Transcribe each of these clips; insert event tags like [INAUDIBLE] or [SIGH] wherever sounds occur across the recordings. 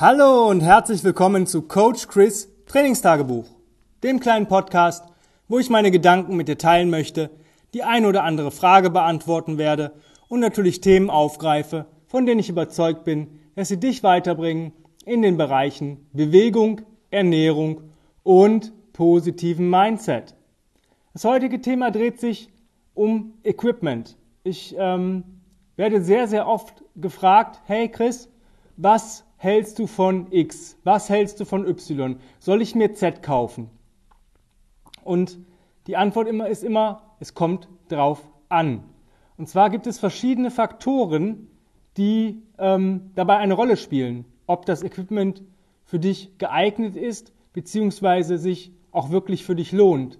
Hallo und herzlich willkommen zu Coach Chris Trainingstagebuch, dem kleinen Podcast, wo ich meine Gedanken mit dir teilen möchte, die ein oder andere Frage beantworten werde und natürlich Themen aufgreife, von denen ich überzeugt bin, dass sie dich weiterbringen in den Bereichen Bewegung, Ernährung und positiven Mindset. Das heutige Thema dreht sich um Equipment. Ich ähm, werde sehr, sehr oft gefragt, hey Chris, was hältst du von X? Was hältst du von Y? Soll ich mir Z kaufen? Und die Antwort immer ist immer, es kommt drauf an. Und zwar gibt es verschiedene Faktoren, die ähm, dabei eine Rolle spielen, ob das Equipment für dich geeignet ist, beziehungsweise sich auch wirklich für dich lohnt.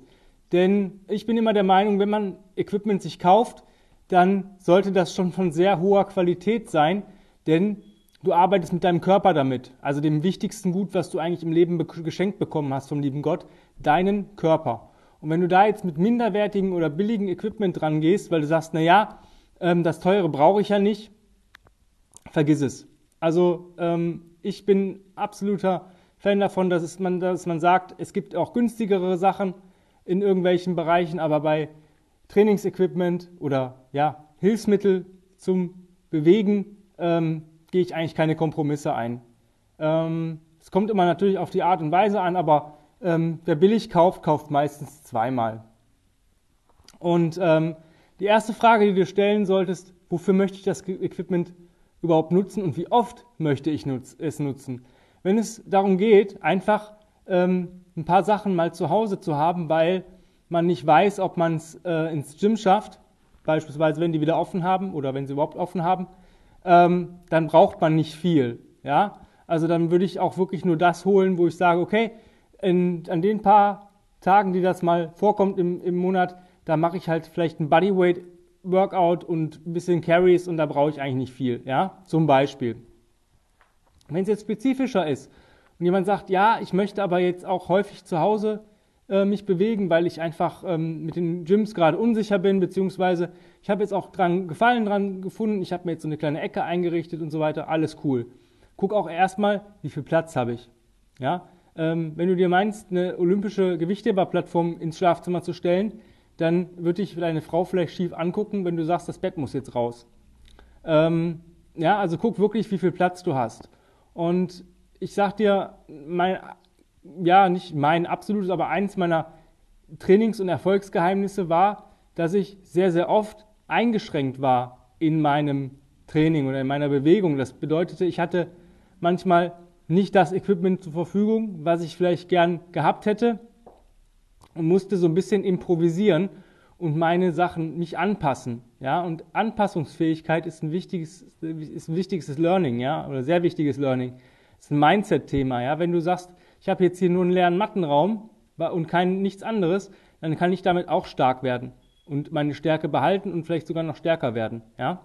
Denn ich bin immer der Meinung, wenn man Equipment sich kauft, dann sollte das schon von sehr hoher Qualität sein, denn Du arbeitest mit deinem Körper damit, also dem wichtigsten Gut, was du eigentlich im Leben geschenkt bekommen hast vom lieben Gott, deinen Körper. Und wenn du da jetzt mit minderwertigen oder billigen Equipment dran gehst, weil du sagst, na ja, ähm, das teure brauche ich ja nicht, vergiss es. Also ähm, ich bin absoluter Fan davon, dass, man, dass man sagt, es gibt auch günstigere Sachen in irgendwelchen Bereichen, aber bei Trainingsequipment oder ja, Hilfsmittel zum Bewegen ähm, gehe ich eigentlich keine Kompromisse ein. Ähm, es kommt immer natürlich auf die Art und Weise an, aber ähm, wer billig kauft, kauft meistens zweimal. Und ähm, die erste Frage, die du stellen solltest, wofür möchte ich das Equipment überhaupt nutzen und wie oft möchte ich nutz es nutzen? Wenn es darum geht, einfach ähm, ein paar Sachen mal zu Hause zu haben, weil man nicht weiß, ob man es äh, ins Gym schafft, beispielsweise wenn die wieder offen haben oder wenn sie überhaupt offen haben, ähm, dann braucht man nicht viel. Ja? Also dann würde ich auch wirklich nur das holen, wo ich sage, okay, in, an den paar Tagen, die das mal vorkommt im, im Monat, da mache ich halt vielleicht ein Bodyweight Workout und ein bisschen Carries und da brauche ich eigentlich nicht viel, ja, zum Beispiel. Wenn es jetzt spezifischer ist und jemand sagt, ja, ich möchte aber jetzt auch häufig zu Hause äh, mich bewegen, weil ich einfach ähm, mit den Gyms gerade unsicher bin, beziehungsweise ich habe jetzt auch dran Gefallen dran gefunden, ich habe mir jetzt so eine kleine Ecke eingerichtet und so weiter, alles cool. Guck auch erstmal, wie viel Platz habe ich. Ja? Ähm, wenn du dir meinst, eine olympische Gewichtheberplattform ins Schlafzimmer zu stellen, dann wird dich deine Frau vielleicht schief angucken, wenn du sagst, das Bett muss jetzt raus. Ähm, ja, also guck wirklich, wie viel Platz du hast. Und ich sag dir, mein ja, nicht mein absolutes, aber eins meiner Trainings- und Erfolgsgeheimnisse war, dass ich sehr, sehr oft eingeschränkt war in meinem Training oder in meiner Bewegung. Das bedeutete, ich hatte manchmal nicht das Equipment zur Verfügung, was ich vielleicht gern gehabt hätte und musste so ein bisschen improvisieren und meine Sachen mich anpassen. Ja, und Anpassungsfähigkeit ist ein wichtiges, ist ein wichtiges Learning, ja, oder sehr wichtiges Learning. Das ist ein Mindset-Thema, ja. Wenn du sagst, ich habe jetzt hier nur einen leeren Mattenraum und kein nichts anderes, dann kann ich damit auch stark werden und meine Stärke behalten und vielleicht sogar noch stärker werden. Ja?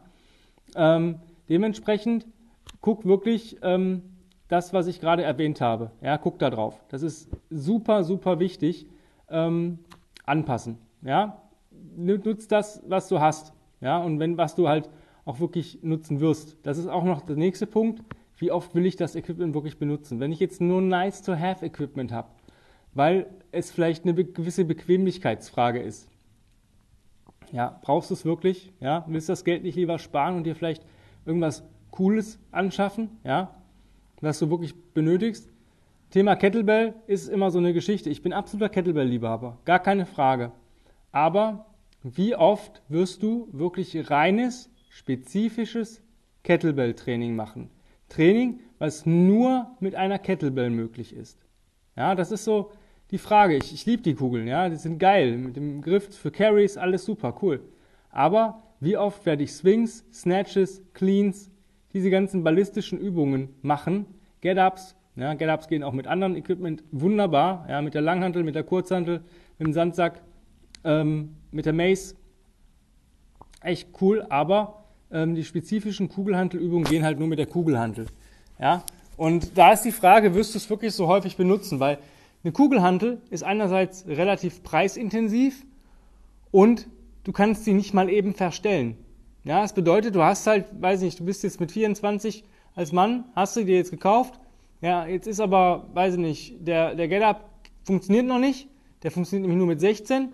Ähm, dementsprechend guck wirklich ähm, das, was ich gerade erwähnt habe. Ja, guck da drauf. Das ist super, super wichtig. Ähm, anpassen. Ja, nutz das, was du hast. Ja, und wenn was du halt auch wirklich nutzen wirst. Das ist auch noch der nächste Punkt wie oft will ich das Equipment wirklich benutzen? Wenn ich jetzt nur Nice-to-Have-Equipment habe, weil es vielleicht eine gewisse Bequemlichkeitsfrage ist. Ja, brauchst du es wirklich? Ja, willst du das Geld nicht lieber sparen und dir vielleicht irgendwas Cooles anschaffen? Ja, was du wirklich benötigst? Thema Kettlebell ist immer so eine Geschichte. Ich bin absoluter Kettlebell-Liebhaber, gar keine Frage. Aber wie oft wirst du wirklich reines, spezifisches Kettlebell-Training machen? Training, was nur mit einer Kettlebell möglich ist. Ja, das ist so die Frage. Ich, ich liebe die Kugeln, ja, die sind geil. Mit dem Griff für Carries, alles super, cool. Aber wie oft werde ich Swings, Snatches, Cleans, diese ganzen ballistischen Übungen machen, Get-Ups, ja, Get-Ups gehen auch mit anderen Equipment wunderbar, ja, mit der Langhantel, mit der Kurzhantel, mit dem Sandsack, ähm, mit der Mace, echt cool, aber ähm, die spezifischen Kugelhantelübungen gehen halt nur mit der Kugelhantel. Ja? Und da ist die Frage, wirst du es wirklich so häufig benutzen? Weil eine Kugelhantel ist einerseits relativ preisintensiv und du kannst sie nicht mal eben verstellen. Ja, das bedeutet, du hast halt, weiß nicht, du bist jetzt mit 24 als Mann, hast du dir jetzt gekauft, Ja, jetzt ist aber, weiß ich nicht, der, der Get-Up funktioniert noch nicht. Der funktioniert nämlich nur mit 16.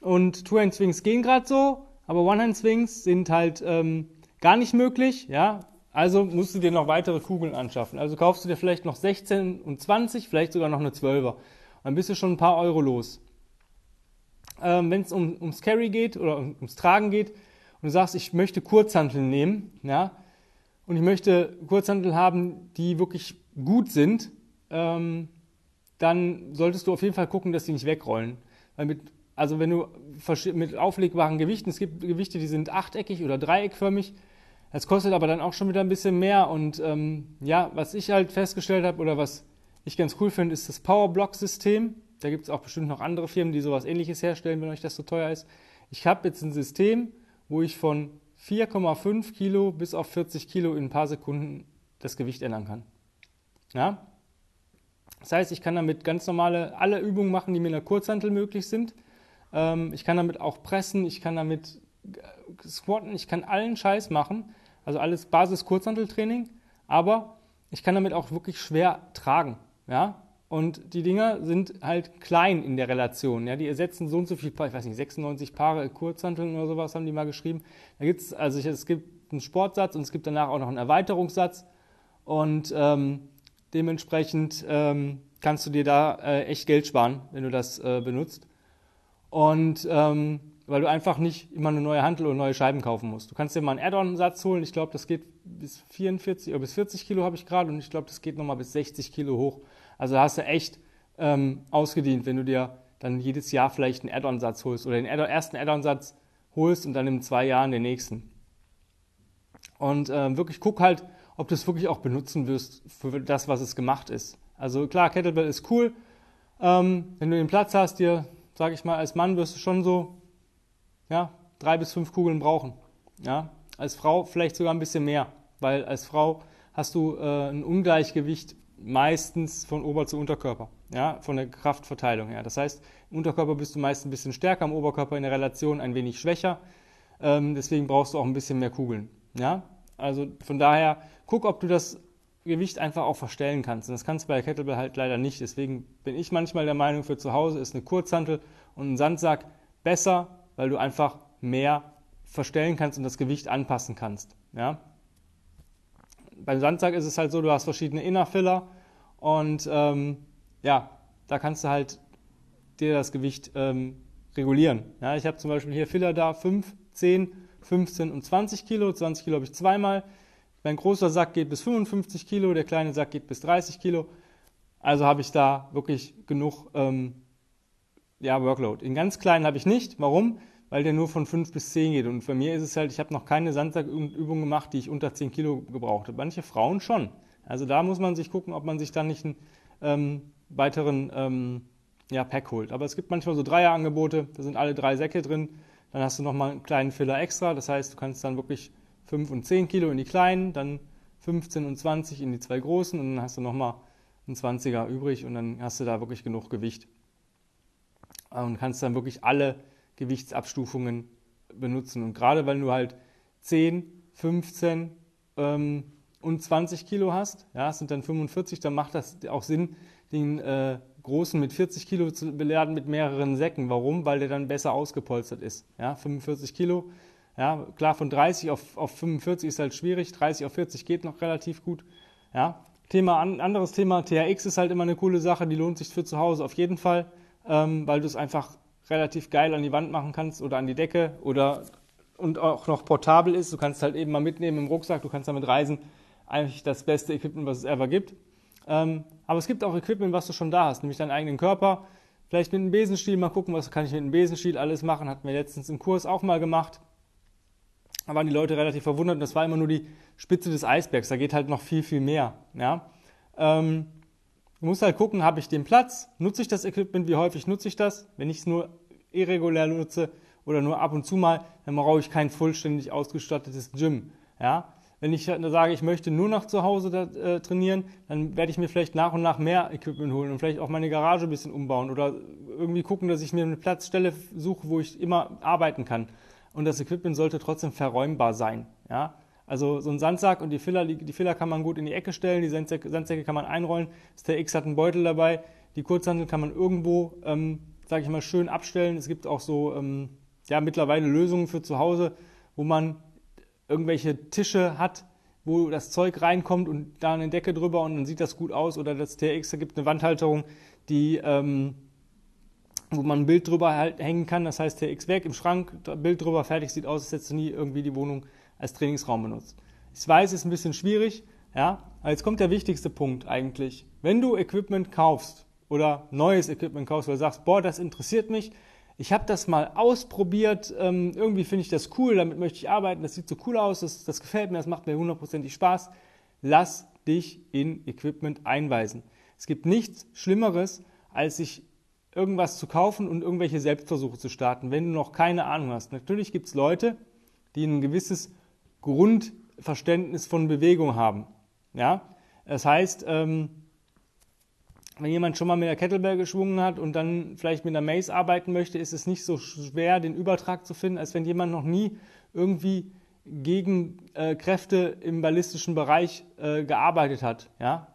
Und Two-Hand-Swings gehen gerade so, aber One-Hand-Swings sind halt ähm, gar nicht möglich. Ja, also musst du dir noch weitere Kugeln anschaffen. Also kaufst du dir vielleicht noch 16 und 20, vielleicht sogar noch eine 12er. Dann bist du schon ein paar Euro los. Ähm, Wenn es um, ums Carry geht oder ums Tragen geht und du sagst, ich möchte Kurzhanteln nehmen, ja, und ich möchte Kurzhantel haben, die wirklich gut sind, ähm, dann solltest du auf jeden Fall gucken, dass die nicht wegrollen. Weil mit, also wenn du mit auflegbaren Gewichten, es gibt Gewichte, die sind achteckig oder dreieckförmig, das kostet aber dann auch schon wieder ein bisschen mehr. Und ähm, ja, was ich halt festgestellt habe oder was ich ganz cool finde, ist das Powerblock-System. Da gibt es auch bestimmt noch andere Firmen, die sowas ähnliches herstellen, wenn euch das so teuer ist. Ich habe jetzt ein System, wo ich von 4,5 Kilo bis auf 40 Kilo in ein paar Sekunden das Gewicht ändern kann. Ja? Das heißt, ich kann damit ganz normale, alle Übungen machen, die mit einer Kurzhantel möglich sind. Ähm, ich kann damit auch pressen, ich kann damit squatten, ich kann allen Scheiß machen. Also alles Basis-Kurzhanteltraining. Aber ich kann damit auch wirklich schwer tragen. Ja? Und die Dinger sind halt klein in der Relation. Ja? Die ersetzen so und so viel, ich weiß nicht, 96 Paare Kurzhanteln oder sowas haben die mal geschrieben. Da gibt's, also es gibt einen Sportsatz und es gibt danach auch noch einen Erweiterungssatz. Und ähm, dementsprechend ähm, kannst du dir da äh, echt Geld sparen, wenn du das äh, benutzt. Und ähm, weil du einfach nicht immer eine neue Handel oder neue Scheiben kaufen musst. Du kannst dir mal einen Add-on-Satz holen. Ich glaube, das geht bis 44 oder bis 40 Kilo habe ich gerade und ich glaube, das geht nochmal bis 60 Kilo hoch. Also da hast du echt ähm, ausgedient, wenn du dir dann jedes Jahr vielleicht einen Add-on-Satz holst oder den Add ersten Add-on-Satz holst und dann in zwei Jahren den nächsten. Und ähm, wirklich guck halt, ob du es wirklich auch benutzen wirst für das, was es gemacht ist. Also klar, Kettlebell ist cool. Ähm, wenn du den Platz hast, dir, sage ich mal, als Mann wirst du schon so ja, drei bis fünf Kugeln brauchen. Ja, als Frau vielleicht sogar ein bisschen mehr, weil als Frau hast du äh, ein Ungleichgewicht meistens von Ober- zu Unterkörper, ja, von der Kraftverteilung her. Das heißt, im Unterkörper bist du meist ein bisschen stärker, im Oberkörper in der Relation ein wenig schwächer. Ähm, deswegen brauchst du auch ein bisschen mehr Kugeln. Ja, also von daher guck, ob du das Gewicht einfach auch verstellen kannst. Und das kannst du bei der Kettlebell halt leider nicht. Deswegen bin ich manchmal der Meinung, für zu Hause ist eine Kurzhantel und ein Sandsack besser weil du einfach mehr verstellen kannst und das Gewicht anpassen kannst. Ja? Beim Sandsack ist es halt so, du hast verschiedene Innerfiller und ähm, ja, da kannst du halt dir das Gewicht ähm, regulieren. Ja, ich habe zum Beispiel hier Filler da 5, 10, 15 und 20 Kilo. 20 Kilo habe ich zweimal. Mein großer Sack geht bis 55 Kilo, der kleine Sack geht bis 30 Kilo. Also habe ich da wirklich genug ähm, ja, Workload. In ganz kleinen habe ich nicht. Warum? weil der nur von 5 bis 10 geht. Und für mir ist es halt, ich habe noch keine Sandsackübung gemacht, die ich unter 10 Kilo gebraucht habe. Manche Frauen schon. Also da muss man sich gucken, ob man sich dann nicht einen ähm, weiteren ähm, ja, Pack holt. Aber es gibt manchmal so Dreierangebote, da sind alle drei Säcke drin. Dann hast du nochmal einen kleinen Filler extra. Das heißt, du kannst dann wirklich 5 und 10 Kilo in die kleinen, dann 15 und 20 in die zwei großen und dann hast du nochmal einen 20er übrig und dann hast du da wirklich genug Gewicht. Und kannst dann wirklich alle Gewichtsabstufungen benutzen. Und gerade wenn du halt 10, 15 ähm, und 20 Kilo hast, ja, sind dann 45, dann macht das auch Sinn, den äh, großen mit 40 Kilo zu beladen mit mehreren Säcken. Warum? Weil der dann besser ausgepolstert ist. Ja, 45 Kilo, ja, klar, von 30 auf, auf 45 ist halt schwierig, 30 auf 40 geht noch relativ gut. Ja, Thema, anderes Thema, THX ist halt immer eine coole Sache, die lohnt sich für zu Hause auf jeden Fall, ähm, weil du es einfach relativ geil an die Wand machen kannst oder an die Decke oder und auch noch portabel ist. Du kannst halt eben mal mitnehmen im Rucksack, du kannst damit reisen. Eigentlich das beste Equipment, was es ever gibt. Ähm, aber es gibt auch Equipment, was du schon da hast, nämlich deinen eigenen Körper. Vielleicht mit einem Besenstiel mal gucken, was kann ich mit einem Besenstiel alles machen. Hatten wir letztens im Kurs auch mal gemacht. Da waren die Leute relativ verwundert und das war immer nur die Spitze des Eisbergs. Da geht halt noch viel, viel mehr. Ja? Ähm, du musst halt gucken, habe ich den Platz? Nutze ich das Equipment? Wie häufig nutze ich das? Wenn ich es nur irregulär nutze oder nur ab und zu mal, dann brauche ich kein vollständig ausgestattetes Gym. Ja? Wenn ich sage, ich möchte nur noch zu Hause da, äh, trainieren, dann werde ich mir vielleicht nach und nach mehr Equipment holen und vielleicht auch meine Garage ein bisschen umbauen oder irgendwie gucken, dass ich mir eine Platzstelle suche, wo ich immer arbeiten kann. Und das Equipment sollte trotzdem verräumbar sein. Ja? Also so ein Sandsack und die Filler, die, die Filler kann man gut in die Ecke stellen, die Sandsäcke, Sandsäcke kann man einrollen. Das TX hat einen Beutel dabei. Die Kurzhantel kann man irgendwo, ähm, sage ich mal, schön abstellen. Es gibt auch so ähm, ja, mittlerweile Lösungen für zu Hause, wo man irgendwelche Tische hat, wo das Zeug reinkommt und da eine Decke drüber und dann sieht das gut aus. Oder das TX, da gibt eine Wandhalterung, die, ähm, wo man ein Bild drüber halt hängen kann. Das heißt TX weg im Schrank, Bild drüber, fertig, sieht aus, als hättest du nie irgendwie die Wohnung als Trainingsraum benutzt. Ich weiß, es ist ein bisschen schwierig, ja, aber jetzt kommt der wichtigste Punkt eigentlich. Wenn du Equipment kaufst oder neues Equipment kaufst, oder sagst, boah, das interessiert mich, ich habe das mal ausprobiert, ähm, irgendwie finde ich das cool, damit möchte ich arbeiten, das sieht so cool aus, das, das gefällt mir, das macht mir hundertprozentig Spaß. Lass dich in Equipment einweisen. Es gibt nichts Schlimmeres, als sich irgendwas zu kaufen und irgendwelche Selbstversuche zu starten, wenn du noch keine Ahnung hast. Natürlich gibt es Leute, die ein gewisses Grundverständnis von Bewegung haben. Ja? Das heißt, ähm, wenn jemand schon mal mit der Kettlebell geschwungen hat und dann vielleicht mit der Mace arbeiten möchte, ist es nicht so schwer, den Übertrag zu finden, als wenn jemand noch nie irgendwie gegen äh, Kräfte im ballistischen Bereich äh, gearbeitet hat. Ja?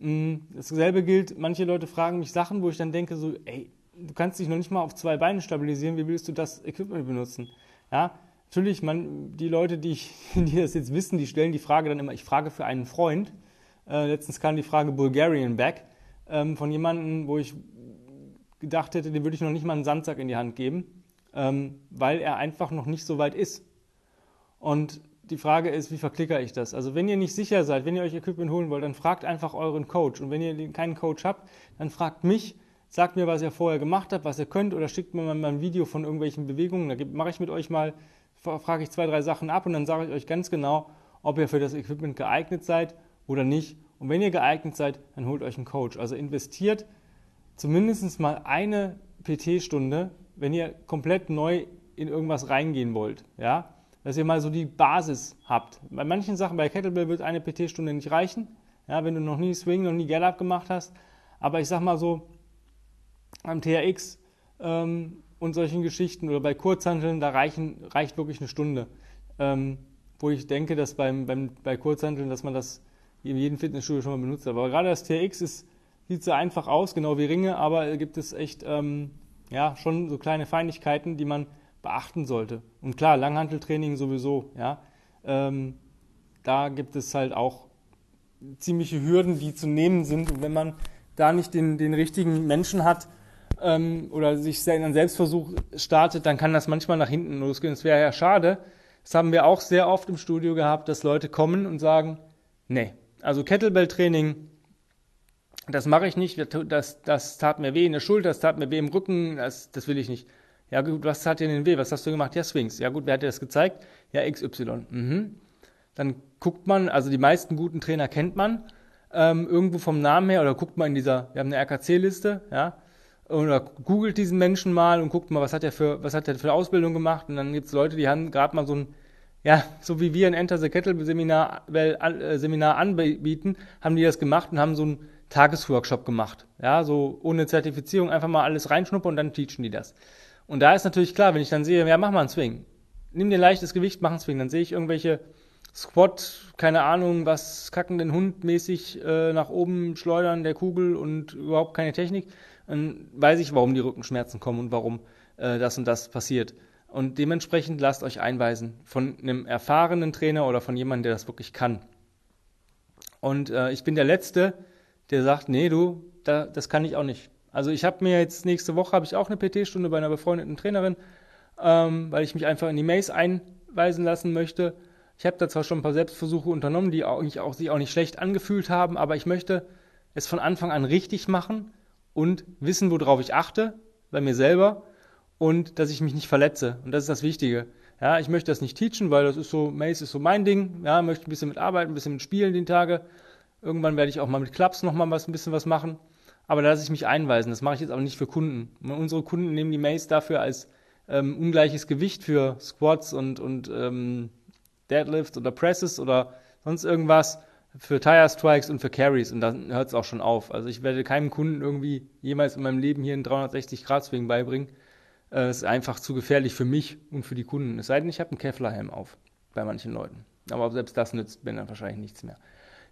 Mm, dasselbe gilt, manche Leute fragen mich Sachen, wo ich dann denke, so, ey, du kannst dich noch nicht mal auf zwei Beine stabilisieren, wie willst du das Equipment benutzen? Ja? Natürlich, man, die Leute, die, ich, [LAUGHS] die das jetzt wissen, die stellen die Frage dann immer, ich frage für einen Freund. Äh, letztens kam die Frage Bulgarian Back ähm, von jemandem, wo ich gedacht hätte, dem würde ich noch nicht mal einen Sandsack in die Hand geben, ähm, weil er einfach noch nicht so weit ist. Und die Frage ist, wie verklicker ich das? Also wenn ihr nicht sicher seid, wenn ihr euch Equipment holen wollt, dann fragt einfach euren Coach. Und wenn ihr keinen Coach habt, dann fragt mich, sagt mir, was ihr vorher gemacht habt, was ihr könnt, oder schickt mir mal ein Video von irgendwelchen Bewegungen. Da mache ich mit euch mal frage ich zwei, drei Sachen ab und dann sage ich euch ganz genau, ob ihr für das Equipment geeignet seid oder nicht. Und wenn ihr geeignet seid, dann holt euch einen Coach. Also investiert zumindest mal eine PT-Stunde, wenn ihr komplett neu in irgendwas reingehen wollt. Ja? Dass ihr mal so die Basis habt. Bei manchen Sachen, bei Kettlebell wird eine PT-Stunde nicht reichen, ja, wenn du noch nie Swing, noch nie Get-Up gemacht hast. Aber ich sag mal so, am TRX ähm, und solchen Geschichten oder bei Kurzhanteln, da reichen, reicht wirklich eine Stunde. Ähm, wo ich denke, dass beim, beim, bei Kurzhanteln, dass man das in jedem Fitnessstudio schon mal benutzt hat. Aber gerade das TX ist, sieht so einfach aus, genau wie Ringe, aber gibt es echt ähm, ja, schon so kleine Feinigkeiten, die man beachten sollte. Und klar, Langhanteltraining sowieso, ja. Ähm, da gibt es halt auch ziemliche Hürden, die zu nehmen sind. Und wenn man da nicht den, den richtigen Menschen hat, ähm, oder sich in einen Selbstversuch startet, dann kann das manchmal nach hinten losgehen. Das wäre ja schade. Das haben wir auch sehr oft im Studio gehabt, dass Leute kommen und sagen, nee, also Kettlebell-Training, das mache ich nicht, das, das tat mir weh in der Schulter, das tat mir weh im Rücken, das, das will ich nicht. Ja gut, was tat dir denn weh? Was hast du gemacht? Ja, Swings. Ja gut, wer hat dir das gezeigt? Ja, XY. Mhm. Dann guckt man, also die meisten guten Trainer kennt man, ähm, irgendwo vom Namen her, oder guckt man in dieser, wir haben eine RKC-Liste, ja, oder googelt diesen Menschen mal und guckt mal, was hat er für, was hat er für Ausbildung gemacht. Und dann gibt es Leute, die haben gerade mal so ein, ja, so wie wir ein Enter the Kettle Seminar, äh, Seminar anbieten, haben die das gemacht und haben so einen Tagesworkshop gemacht. Ja, so ohne Zertifizierung einfach mal alles reinschnuppern und dann teachen die das. Und da ist natürlich klar, wenn ich dann sehe, ja, mach mal einen Swing. Nimm dir leichtes Gewicht, mach einen Swing. Dann sehe ich irgendwelche Squat, keine Ahnung, was kackenden Hund mäßig äh, nach oben schleudern der Kugel und überhaupt keine Technik dann weiß ich, warum die Rückenschmerzen kommen und warum äh, das und das passiert. Und dementsprechend lasst euch einweisen von einem erfahrenen Trainer oder von jemandem, der das wirklich kann. Und äh, ich bin der Letzte, der sagt, nee, du, da, das kann ich auch nicht. Also ich habe mir jetzt nächste Woche habe ich auch eine PT-Stunde bei einer befreundeten Trainerin, ähm, weil ich mich einfach in die Maze einweisen lassen möchte. Ich habe da zwar schon ein paar Selbstversuche unternommen, die auch, auch, sich auch nicht schlecht angefühlt haben, aber ich möchte es von Anfang an richtig machen und wissen, worauf ich achte bei mir selber und dass ich mich nicht verletze. Und das ist das Wichtige. Ja, ich möchte das nicht teachen, weil das ist so, Mace ist so mein Ding. Ja, möchte ein bisschen mit arbeiten, ein bisschen mit spielen die Tage. Irgendwann werde ich auch mal mit Clubs noch mal was, ein bisschen was machen. Aber da lasse ich mich einweisen. Das mache ich jetzt aber nicht für Kunden. Unsere Kunden nehmen die Mace dafür als ähm, ungleiches Gewicht für Squats und, und ähm, Deadlifts oder Presses oder sonst irgendwas für Tire Strikes und für Carries und dann hört es auch schon auf. Also ich werde keinem Kunden irgendwie jemals in meinem Leben hier einen 360 Grad Swing beibringen. Es äh, ist einfach zu gefährlich für mich und für die Kunden. Es sei denn, ich habe einen Kevlar-Helm auf bei manchen Leuten. Aber selbst das nützt mir dann wahrscheinlich nichts mehr.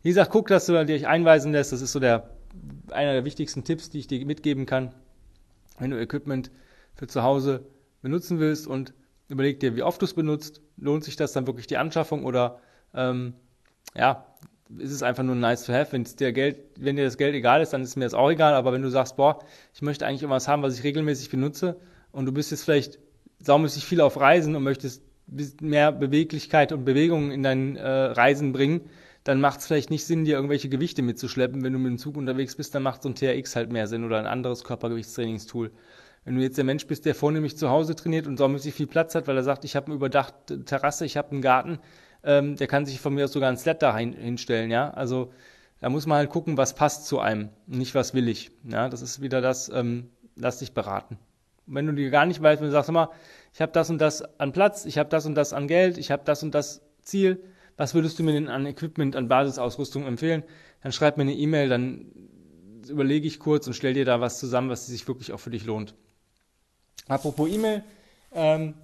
Wie gesagt, guck, dass du dich einweisen lässt. Das ist so der, einer der wichtigsten Tipps, die ich dir mitgeben kann, wenn du Equipment für zu Hause benutzen willst und überleg dir, wie oft du es benutzt. Lohnt sich das dann wirklich die Anschaffung oder ähm, ja, ist es einfach nur nice to have. Wenn dir Geld, wenn dir das Geld egal ist, dann ist mir das auch egal. Aber wenn du sagst, boah, ich möchte eigentlich irgendwas haben, was ich regelmäßig benutze und du bist jetzt vielleicht saumäßig viel auf Reisen und möchtest mehr Beweglichkeit und Bewegung in dein äh, Reisen bringen, dann macht es vielleicht nicht Sinn, dir irgendwelche Gewichte mitzuschleppen. Wenn du mit dem Zug unterwegs bist, dann macht so ein TRX halt mehr Sinn oder ein anderes Körpergewichtstrainingstool. Wenn du jetzt der Mensch bist, der vornehmlich zu Hause trainiert und saumäßig viel Platz hat, weil er sagt, ich habe eine überdachte Terrasse, ich habe einen Garten, ähm, der kann sich von mir aus sogar ein Sled da hin, hinstellen, ja. Also da muss man halt gucken, was passt zu einem, nicht was will ich. Ja, das ist wieder das, ähm, lass dich beraten. Wenn du dir gar nicht weißt, wenn du sagst immer, ich habe das und das an Platz, ich habe das und das an Geld, ich habe das und das Ziel, was würdest du mir denn an Equipment, an Basisausrüstung empfehlen? Dann schreib mir eine E-Mail, dann überlege ich kurz und stell dir da was zusammen, was sich wirklich auch für dich lohnt. Apropos E-Mail, ähm,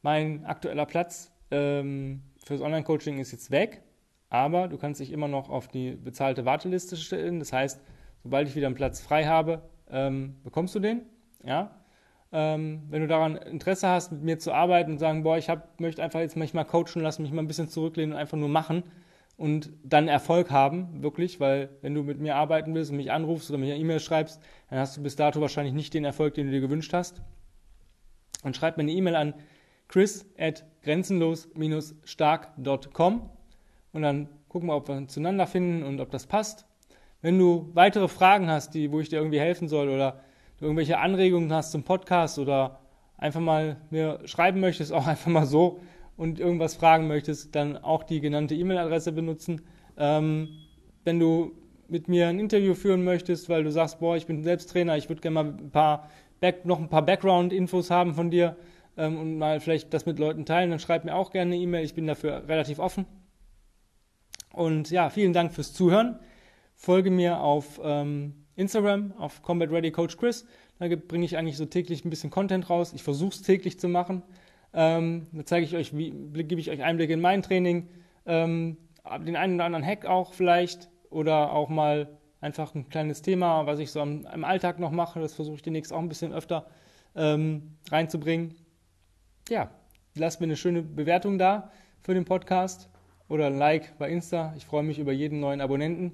mein aktueller Platz ähm, fürs Online-Coaching ist jetzt weg, aber du kannst dich immer noch auf die bezahlte Warteliste stellen. Das heißt, sobald ich wieder einen Platz frei habe, ähm, bekommst du den. Ja? Ähm, wenn du daran Interesse hast, mit mir zu arbeiten und sagen, boah, ich hab, möchte einfach jetzt manchmal coachen, lass mich mal ein bisschen zurücklehnen und einfach nur machen und dann Erfolg haben, wirklich, weil wenn du mit mir arbeiten willst und mich anrufst oder mir eine E-Mail schreibst, dann hast du bis dato wahrscheinlich nicht den Erfolg, den du dir gewünscht hast. Und schreib mir eine E-Mail an chris at grenzenlos-stark.com und dann gucken wir, ob wir zueinander finden und ob das passt. Wenn du weitere Fragen hast, die, wo ich dir irgendwie helfen soll oder du irgendwelche Anregungen hast zum Podcast oder einfach mal mir schreiben möchtest, [LAUGHS] auch einfach mal so und irgendwas fragen möchtest, dann auch die genannte E-Mail-Adresse benutzen. Ähm, wenn du mit mir ein Interview führen möchtest, weil du sagst, boah, ich bin selbst Trainer, ich würde gerne mal ein paar Back, noch ein paar Background-Infos haben von dir ähm, und mal vielleicht das mit Leuten teilen, dann schreib mir auch gerne eine E-Mail. Ich bin dafür relativ offen. Und ja, vielen Dank fürs Zuhören. Folge mir auf ähm, Instagram auf Combat Ready Coach Chris. Da bringe ich eigentlich so täglich ein bisschen Content raus. Ich versuche es täglich zu machen. Ähm, da zeige ich euch, wie, gebe ich euch Einblicke in mein Training, ähm, den einen oder anderen Hack auch vielleicht oder auch mal einfach ein kleines Thema, was ich so am, im Alltag noch mache. Das versuche ich demnächst auch ein bisschen öfter ähm, reinzubringen. Ja, lasst mir eine schöne Bewertung da für den Podcast oder ein Like bei Insta. Ich freue mich über jeden neuen Abonnenten.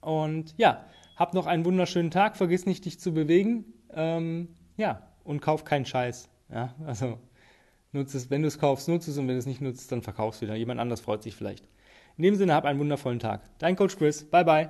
Und ja, hab noch einen wunderschönen Tag, vergiss nicht, dich zu bewegen. Ähm, ja, und kauf keinen Scheiß. Ja, also nutze es, wenn du es kaufst, nutze es und wenn du es nicht nutzt, dann verkaufst wieder. Jemand anders freut sich vielleicht. In dem Sinne, hab einen wundervollen Tag. Dein Coach Chris. Bye bye.